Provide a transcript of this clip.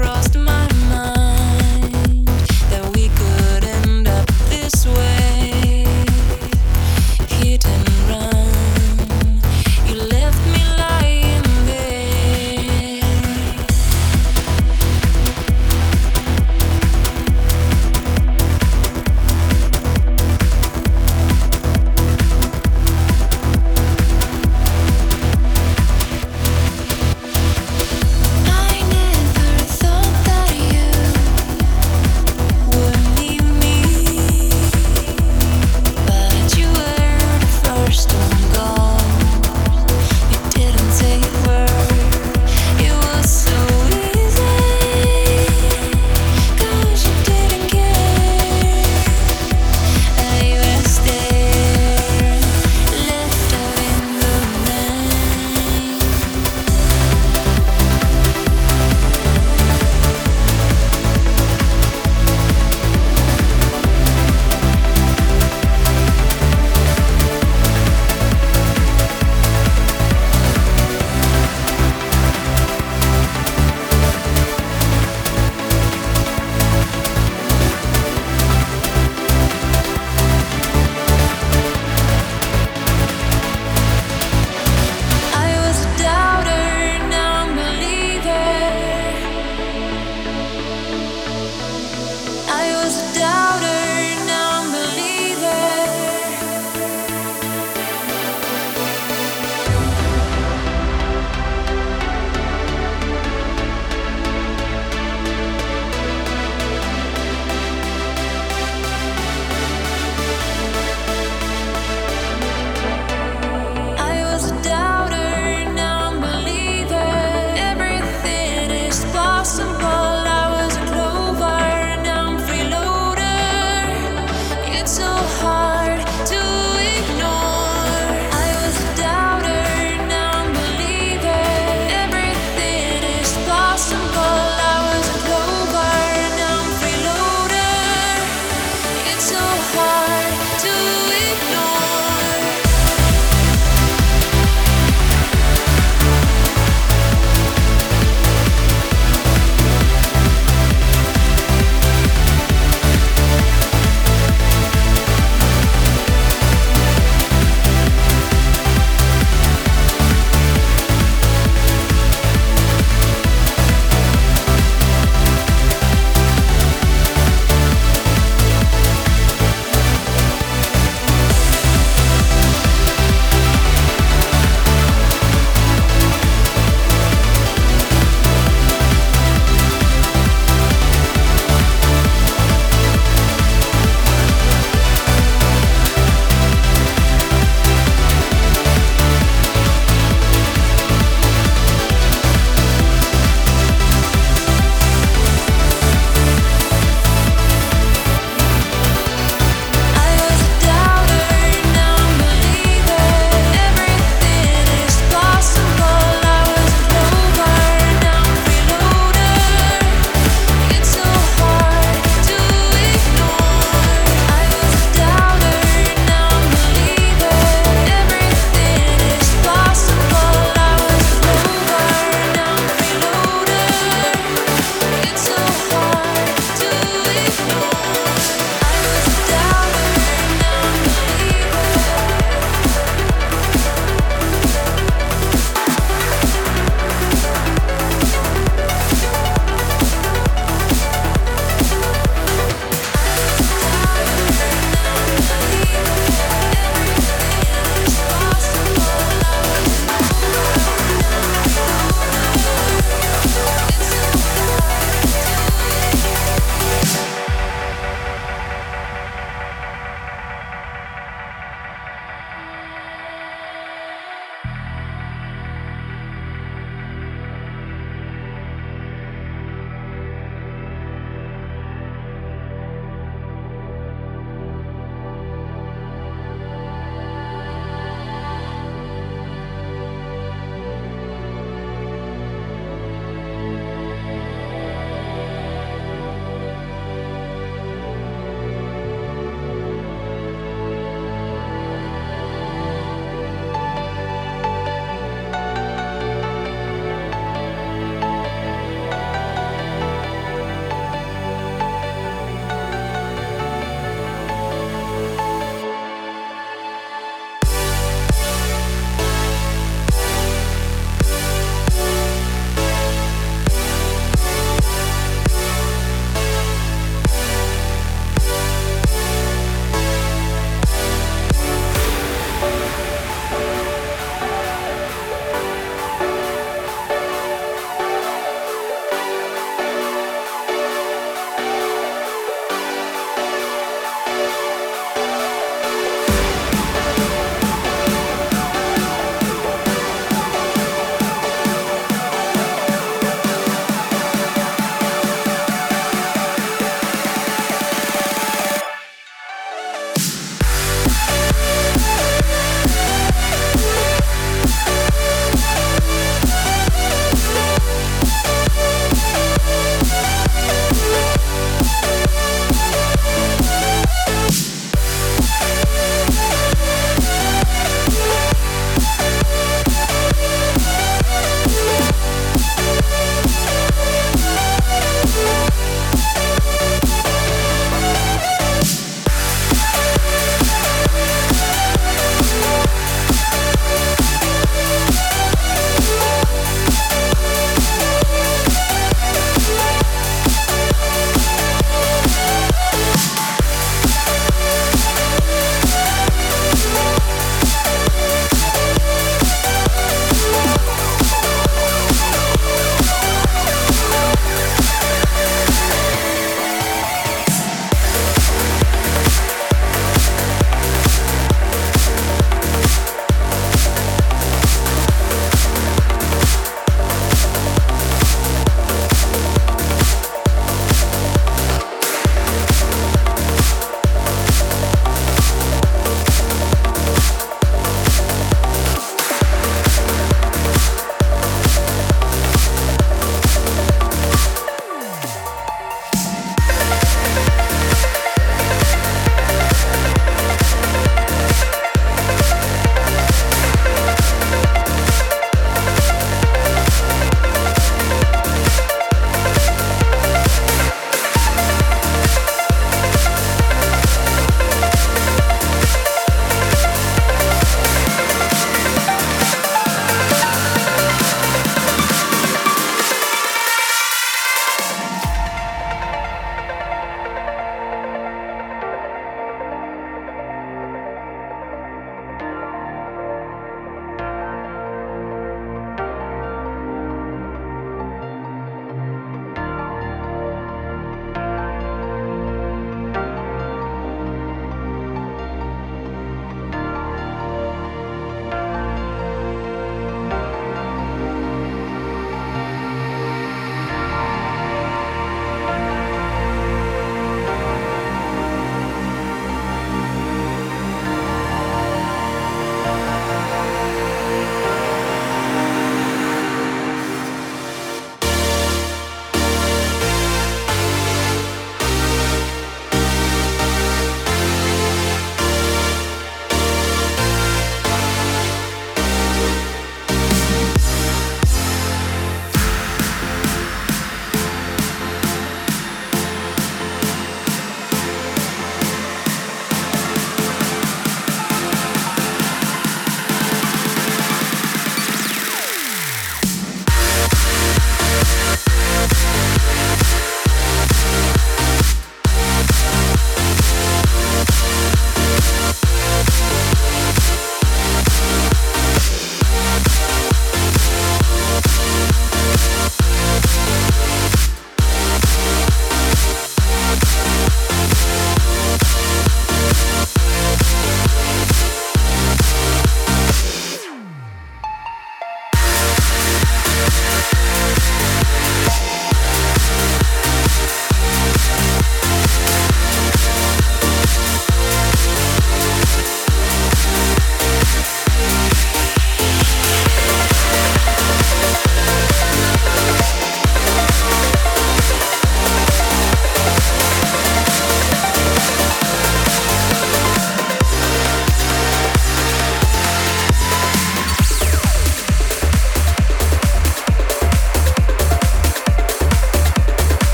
across